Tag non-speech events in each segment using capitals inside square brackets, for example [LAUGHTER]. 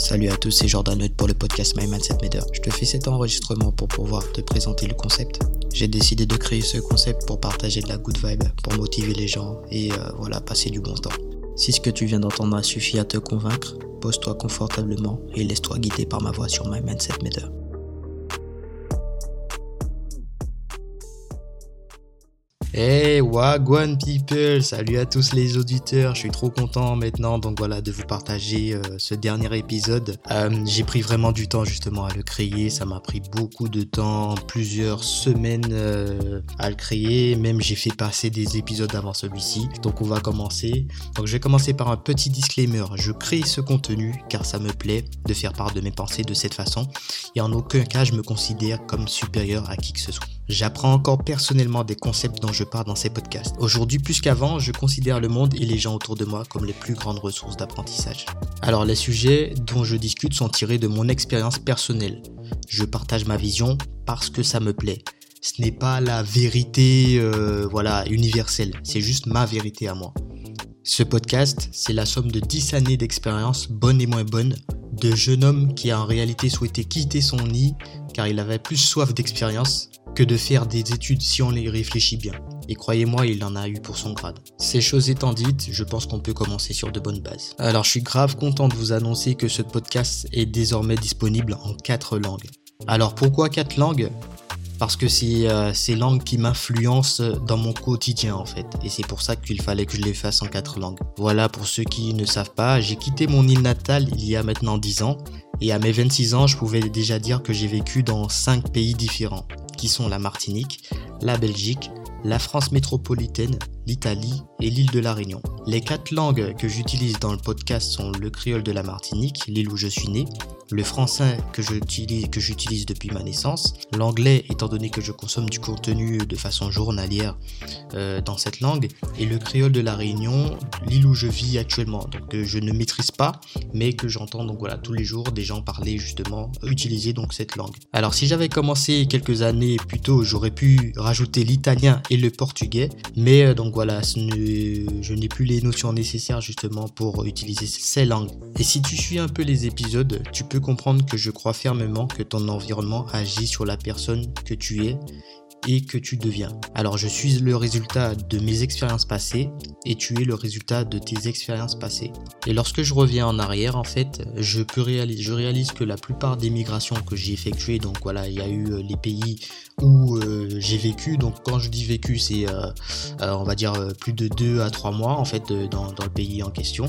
Salut à tous, c'est Jordan pour le podcast My Mindset Matter. Je te fais cet enregistrement pour pouvoir te présenter le concept. J'ai décidé de créer ce concept pour partager de la good vibe, pour motiver les gens et euh, voilà, passer du bon temps. Si ce que tu viens d'entendre a suffi à te convaincre, pose-toi confortablement et laisse-toi guider par ma voix sur My Mindset Matter. Hey Wagwan people, salut à tous les auditeurs, je suis trop content maintenant donc voilà de vous partager euh, ce dernier épisode. Euh, j'ai pris vraiment du temps justement à le créer, ça m'a pris beaucoup de temps, plusieurs semaines euh, à le créer, même j'ai fait passer des épisodes avant celui-ci. Donc on va commencer. Donc je vais commencer par un petit disclaimer, je crée ce contenu car ça me plaît de faire part de mes pensées de cette façon et en aucun cas je me considère comme supérieur à qui que ce soit. J'apprends encore personnellement des concepts dont je parle dans ces podcasts. Aujourd'hui, plus qu'avant, je considère le monde et les gens autour de moi comme les plus grandes ressources d'apprentissage. Alors, les sujets dont je discute sont tirés de mon expérience personnelle. Je partage ma vision parce que ça me plaît. Ce n'est pas la vérité, euh, voilà, universelle. C'est juste ma vérité à moi. Ce podcast, c'est la somme de 10 années d'expérience, bonnes et moins bonnes, de jeune homme qui a en réalité souhaité quitter son nid car il avait plus soif d'expérience de faire des études si on les réfléchit bien. Et croyez-moi, il en a eu pour son grade. Ces choses étant dites, je pense qu'on peut commencer sur de bonnes bases. Alors je suis grave content de vous annoncer que ce podcast est désormais disponible en 4 langues. Alors pourquoi 4 langues? Parce que c'est euh, ces langues qui m'influencent dans mon quotidien en fait. Et c'est pour ça qu'il fallait que je les fasse en quatre langues. Voilà, pour ceux qui ne savent pas, j'ai quitté mon île natale il y a maintenant 10 ans. Et à mes 26 ans, je pouvais déjà dire que j'ai vécu dans 5 pays différents qui sont la Martinique, la Belgique, la France métropolitaine, l'Italie et l'île de la Réunion. Les quatre langues que j'utilise dans le podcast sont le créole de la Martinique, l'île où je suis né, le français que j'utilise, que j'utilise depuis ma naissance, l'anglais étant donné que je consomme du contenu de façon journalière euh, dans cette langue, et le créole de la Réunion, l'île où je vis actuellement, donc que je ne maîtrise pas, mais que j'entends donc voilà tous les jours des gens parler justement, utiliser donc cette langue. Alors si j'avais commencé quelques années plus tôt, j'aurais pu rajouter l'italien et le portugais, mais euh, donc voilà, je n'ai plus les notions nécessaires justement pour utiliser ces langues. Et si tu suis un peu les épisodes, tu peux comprendre que je crois fermement que ton environnement agit sur la personne que tu es et que tu deviens. Alors je suis le résultat de mes expériences passées et tu es le résultat de tes expériences passées. Et lorsque je reviens en arrière, en fait, je peux réaliser, je réalise que la plupart des migrations que j'ai effectuées, donc voilà, il y a eu euh, les pays où euh, j'ai vécu. Donc quand je dis vécu, c'est euh, on va dire plus de 2 à 3 mois en fait dans, dans le pays en question.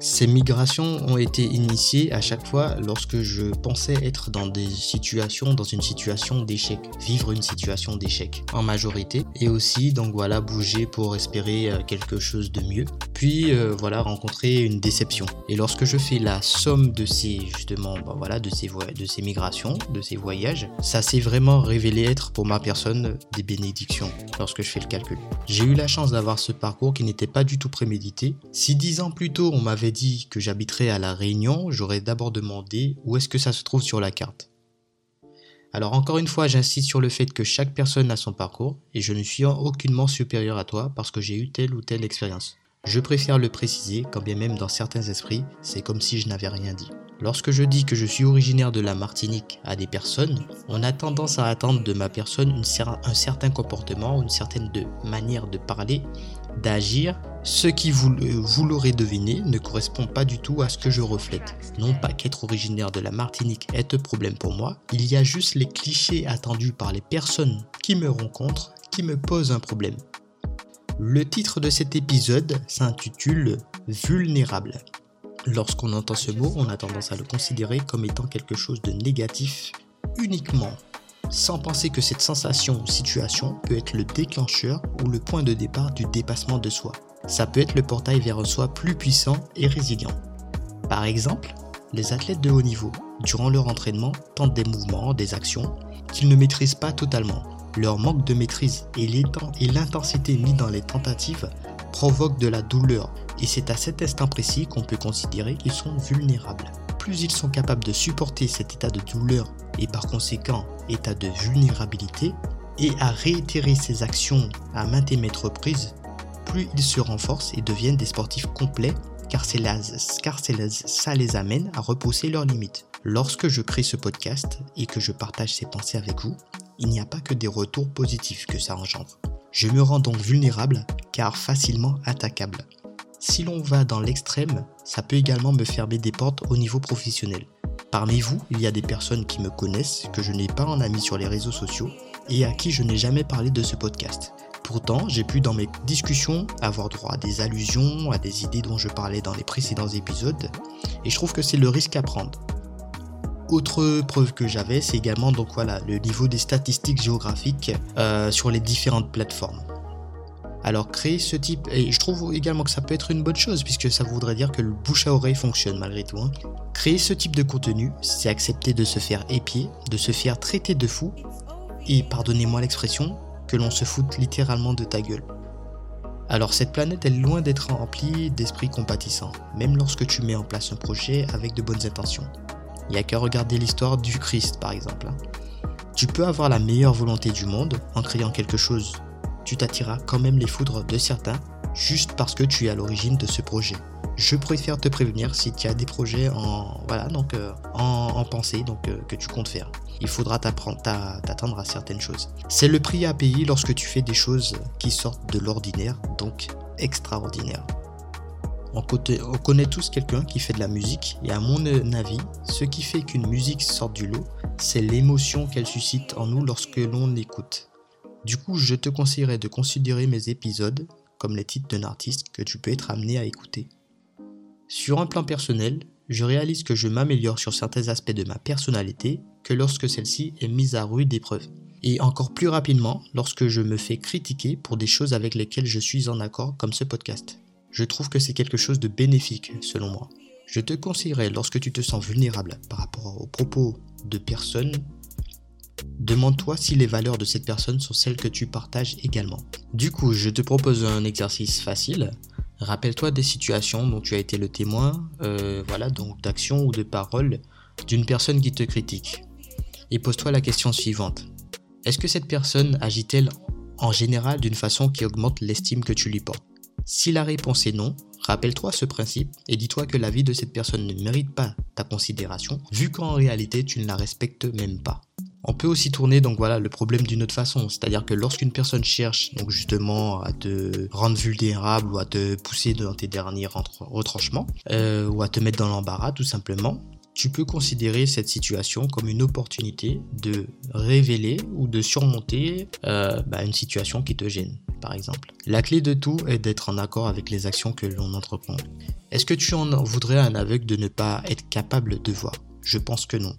Ces migrations ont été initiées à chaque fois lorsque je pensais être dans des situations, dans une situation d'échec, vivre une situation d'échec en majorité, et aussi donc voilà bouger pour espérer euh, quelque chose de mieux, puis euh, voilà rencontrer une déception. Et lorsque je fais la somme de ces justement ben voilà de ces de ces migrations, de ces voyages, ça s'est vraiment révélé être pour ma personne des bénédictions lorsque je fais le calcul. J'ai eu la chance d'avoir ce parcours qui n'était pas du tout prémédité. Si dix ans plus tôt on m'a m'avait dit que j'habiterais à La Réunion, j'aurais d'abord demandé où est-ce que ça se trouve sur la carte. Alors encore une fois, j'insiste sur le fait que chaque personne a son parcours et je ne suis aucunement supérieur à toi parce que j'ai eu telle ou telle expérience. Je préfère le préciser, quand bien même dans certains esprits, c'est comme si je n'avais rien dit. Lorsque je dis que je suis originaire de la Martinique à des personnes, on a tendance à attendre de ma personne un certain comportement, une certaine manière de parler, d'agir ce qui, vous, vous l'aurez deviné, ne correspond pas du tout à ce que je reflète. Non pas qu'être originaire de la Martinique est un problème pour moi, il y a juste les clichés attendus par les personnes qui me rencontrent qui me posent un problème. Le titre de cet épisode s'intitule Vulnérable. Lorsqu'on entend ce mot, on a tendance à le considérer comme étant quelque chose de négatif uniquement, sans penser que cette sensation ou situation peut être le déclencheur ou le point de départ du dépassement de soi ça peut être le portail vers un soi plus puissant et résilient. Par exemple, les athlètes de haut niveau, durant leur entraînement, tentent des mouvements, des actions qu'ils ne maîtrisent pas totalement. Leur manque de maîtrise et l'intensité mise dans les tentatives provoquent de la douleur et c'est à cet instant précis qu'on peut considérer qu'ils sont vulnérables. Plus ils sont capables de supporter cet état de douleur et par conséquent état de vulnérabilité et à réitérer ces actions à maintes et maintes reprises, plus ils se renforcent et deviennent des sportifs complets car, car ça les amène à repousser leurs limites. Lorsque je crée ce podcast et que je partage ces pensées avec vous, il n'y a pas que des retours positifs que ça engendre. Je me rends donc vulnérable car facilement attaquable. Si l'on va dans l'extrême, ça peut également me fermer des portes au niveau professionnel. Parmi vous, il y a des personnes qui me connaissent, que je n'ai pas en ami sur les réseaux sociaux et à qui je n'ai jamais parlé de ce podcast. Pourtant, j'ai pu dans mes discussions avoir droit à des allusions, à des idées dont je parlais dans les précédents épisodes, et je trouve que c'est le risque à prendre. Autre preuve que j'avais, c'est également donc voilà le niveau des statistiques géographiques euh, sur les différentes plateformes. Alors créer ce type, et je trouve également que ça peut être une bonne chose puisque ça voudrait dire que le bouche à oreille fonctionne malgré tout. Hein. Créer ce type de contenu, c'est accepter de se faire épier, de se faire traiter de fou, et pardonnez-moi l'expression, que l'on se foute littéralement de ta gueule. Alors cette planète est loin d'être remplie d'esprits compatissants, même lorsque tu mets en place un projet avec de bonnes intentions. Il n'y a qu'à regarder l'histoire du Christ par exemple. Hein. Tu peux avoir la meilleure volonté du monde en créant quelque chose. Tu t'attireras quand même les foudres de certains juste parce que tu es à l'origine de ce projet je préfère te prévenir si tu as des projets en voilà donc euh, en, pensée donc euh, que tu comptes faire. Il faudra t'attendre à certaines choses. C'est le prix à payer lorsque tu fais des choses qui sortent de l'ordinaire, donc extraordinaire. On, on connaît tous quelqu'un qui fait de la musique et à mon avis, ce qui fait qu'une musique sorte du lot, c'est l'émotion qu'elle suscite en nous lorsque l'on l'écoute. Du coup, je te conseillerais de considérer mes épisodes comme les titres d'un artiste que tu peux être amené à écouter. Sur un plan personnel, je réalise que je m'améliore sur certains aspects de ma personnalité que lorsque celle-ci est mise à rude épreuve. Et encore plus rapidement lorsque je me fais critiquer pour des choses avec lesquelles je suis en accord comme ce podcast. Je trouve que c'est quelque chose de bénéfique selon moi. Je te conseillerais lorsque tu te sens vulnérable par rapport aux propos de personnes, demande-toi si les valeurs de cette personne sont celles que tu partages également. Du coup, je te propose un exercice facile Rappelle-toi des situations dont tu as été le témoin, euh, voilà, donc d'actions ou de paroles d'une personne qui te critique. Et pose-toi la question suivante. Est-ce que cette personne agit-elle en général d'une façon qui augmente l'estime que tu lui portes? Si la réponse est non, rappelle-toi ce principe et dis-toi que la vie de cette personne ne mérite pas ta considération, vu qu'en réalité tu ne la respectes même pas. On peut aussi tourner donc voilà le problème d'une autre façon, c'est-à-dire que lorsqu'une personne cherche justement à te rendre vulnérable ou à te pousser dans tes derniers retranchements euh, ou à te mettre dans l'embarras tout simplement, tu peux considérer cette situation comme une opportunité de révéler ou de surmonter euh, bah, une situation qui te gêne, par exemple. La clé de tout est d'être en accord avec les actions que l'on entreprend. Est-ce que tu en voudrais un aveugle de ne pas être capable de voir? Je pense que non.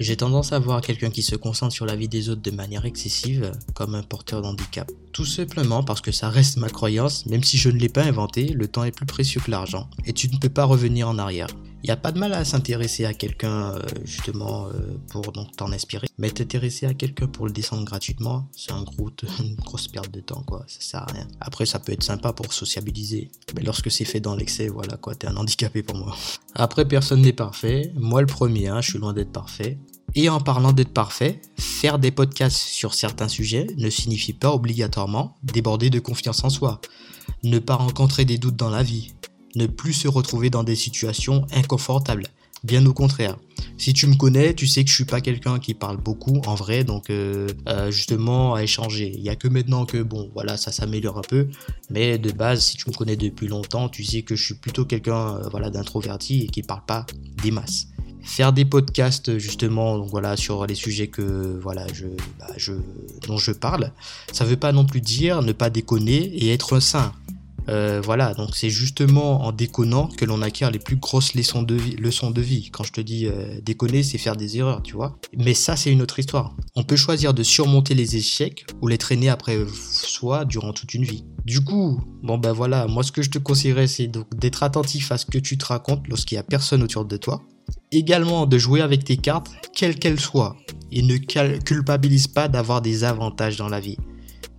J'ai tendance à voir quelqu'un qui se concentre sur la vie des autres de manière excessive comme un porteur d'handicap. Tout simplement parce que ça reste ma croyance, même si je ne l'ai pas inventé, le temps est plus précieux que l'argent, et tu ne peux pas revenir en arrière. Il n'y a pas de mal à s'intéresser à quelqu'un euh, justement euh, pour donc t'en inspirer, mais t'intéresser à quelqu'un pour le descendre gratuitement, c'est [LAUGHS] une grosse perte de temps quoi, ça sert à rien. Après ça peut être sympa pour sociabiliser, mais lorsque c'est fait dans l'excès, voilà quoi, t'es un [LAUGHS] handicapé pour moi. Après personne n'est parfait, moi le premier, hein, je suis loin d'être parfait. Et en parlant d'être parfait, faire des podcasts sur certains sujets ne signifie pas obligatoirement déborder de confiance en soi, ne pas rencontrer des doutes dans la vie, ne plus se retrouver dans des situations inconfortables. Bien au contraire. Si tu me connais, tu sais que je suis pas quelqu'un qui parle beaucoup en vrai, donc euh, euh, justement à échanger. Il y a que maintenant que bon, voilà, ça s'améliore un peu, mais de base, si tu me connais depuis longtemps, tu sais que je suis plutôt quelqu'un, euh, voilà, d'introverti et qui parle pas des masses faire des podcasts justement donc voilà sur les sujets que voilà je, bah, dont je parle ça veut pas non plus dire ne pas déconner et être un saint euh, voilà donc c'est justement en déconnant que l'on acquiert les plus grosses leçons de vie quand je te dis euh, déconner c'est faire des erreurs tu vois. Mais ça c'est une autre histoire. On peut choisir de surmonter les échecs ou les traîner après soi durant toute une vie. Du coup, bon ben voilà, moi ce que je te conseillerais c'est d'être attentif à ce que tu te racontes lorsqu'il y a personne autour de toi. Également de jouer avec tes cartes, quelles qu'elles soient, et ne culpabilise pas d'avoir des avantages dans la vie.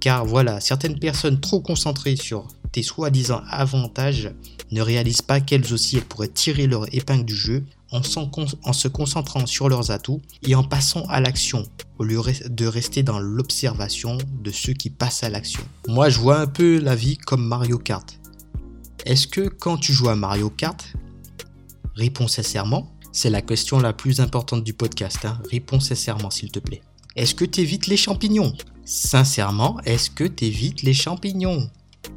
Car voilà, certaines personnes trop concentrées sur tes soi-disant avantages ne réalisent pas qu'elles aussi elles pourraient tirer leur épingle du jeu en, se concentrant sur leurs atouts et en passant à l'action au lieu de rester dans l'observation de ceux qui passent à l'action. Moi je vois un peu la vie comme Mario Kart. Est-ce que quand tu joues à Mario Kart, réponds sincèrement, c'est la question la plus importante du podcast, hein. réponds sincèrement s'il te plaît. Est-ce que tu évites les champignons? Sincèrement, est-ce que tu évites les champignons?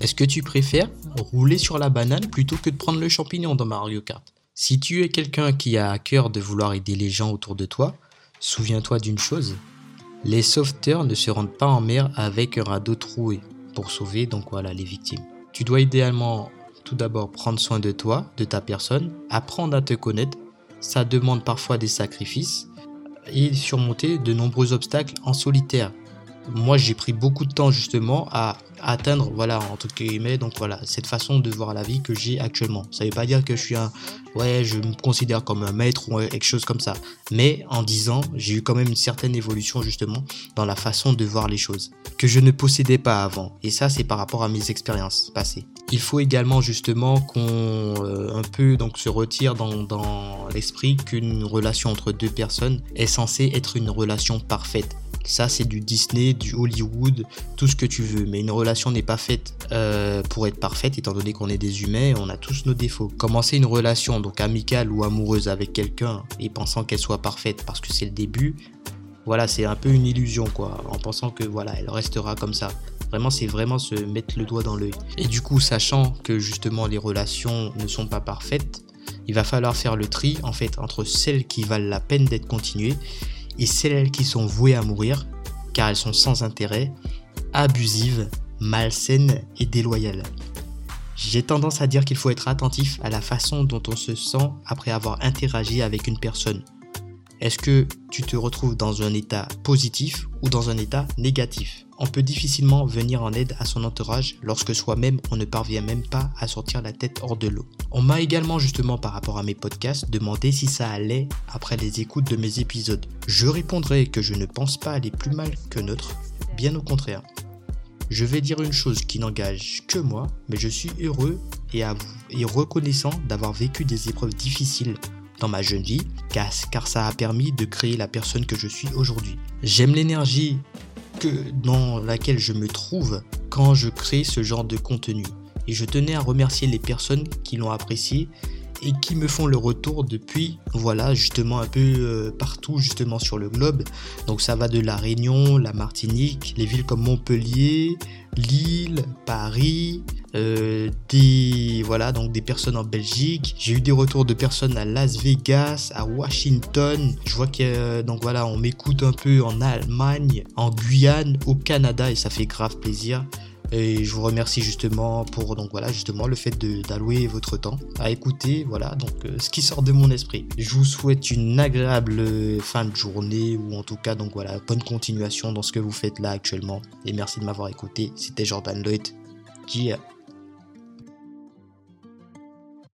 Est-ce que tu préfères rouler sur la banane plutôt que de prendre le champignon dans Mario Kart? Si tu es quelqu'un qui a à cœur de vouloir aider les gens autour de toi, souviens-toi d'une chose, les sauveteurs ne se rendent pas en mer avec un radeau troué pour sauver donc voilà les victimes. Tu dois idéalement tout d'abord prendre soin de toi, de ta personne, apprendre à te connaître. Ça demande parfois des sacrifices et surmonter de nombreux obstacles en solitaire. Moi, j'ai pris beaucoup de temps justement à atteindre, voilà, entre guillemets, donc voilà, cette façon de voir la vie que j'ai actuellement. Ça veut pas dire que je suis un, ouais, je me considère comme un maître ou quelque chose comme ça. Mais en 10 ans, j'ai eu quand même une certaine évolution justement dans la façon de voir les choses que je ne possédais pas avant. Et ça, c'est par rapport à mes expériences passées. Il faut également justement qu'on euh, un peu donc se retire dans l'esprit qu'une relation entre deux personnes est censée être une relation parfaite. Ça, c'est du Disney, du Hollywood, tout ce que tu veux. Mais une relation n'est pas faite euh, pour être parfaite, étant donné qu'on est des humains on a tous nos défauts. Commencer une relation, donc amicale ou amoureuse avec quelqu'un, et pensant qu'elle soit parfaite parce que c'est le début, voilà, c'est un peu une illusion, quoi. En pensant que, voilà, elle restera comme ça. Vraiment, c'est vraiment se mettre le doigt dans l'œil. Et du coup, sachant que justement les relations ne sont pas parfaites, il va falloir faire le tri, en fait, entre celles qui valent la peine d'être continuées et celles qui sont vouées à mourir car elles sont sans intérêt, abusives, malsaines et déloyales. J'ai tendance à dire qu'il faut être attentif à la façon dont on se sent après avoir interagi avec une personne. Est-ce que tu te retrouves dans un état positif ou dans un état négatif? On peut difficilement venir en aide à son entourage lorsque soi-même on ne parvient même pas à sortir la tête hors de l'eau. On m'a également justement par rapport à mes podcasts demandé si ça allait après les écoutes de mes épisodes. Je répondrai que je ne pense pas aller plus mal que neutre, bien au contraire. Je vais dire une chose qui n'engage que moi, mais je suis heureux et, et reconnaissant d'avoir vécu des épreuves difficiles dans ma jeune vie, car, ça a permis de créer la personne que je suis aujourd'hui. J'aime l'énergie dans laquelle je me trouve quand je crée ce genre de contenu. Et je tenais à remercier les personnes qui l'ont apprécié et qui me font le retour depuis, voilà, justement un peu euh, partout, justement sur le globe. Donc ça va de la Réunion, la Martinique, les villes comme Montpellier, Lille, Paris, euh, des voilà donc des personnes en Belgique. J'ai eu des retours de personnes à Las Vegas, à Washington. Je vois que euh, donc voilà on m'écoute un peu en Allemagne, en Guyane, au Canada et ça fait grave plaisir. Et je vous remercie justement pour donc voilà justement le fait d'allouer votre temps à écouter voilà donc euh, ce qui sort de mon esprit. Je vous souhaite une agréable fin de journée ou en tout cas donc voilà bonne continuation dans ce que vous faites là actuellement et merci de m'avoir écouté. C'était Jordan Lloyd. Gia.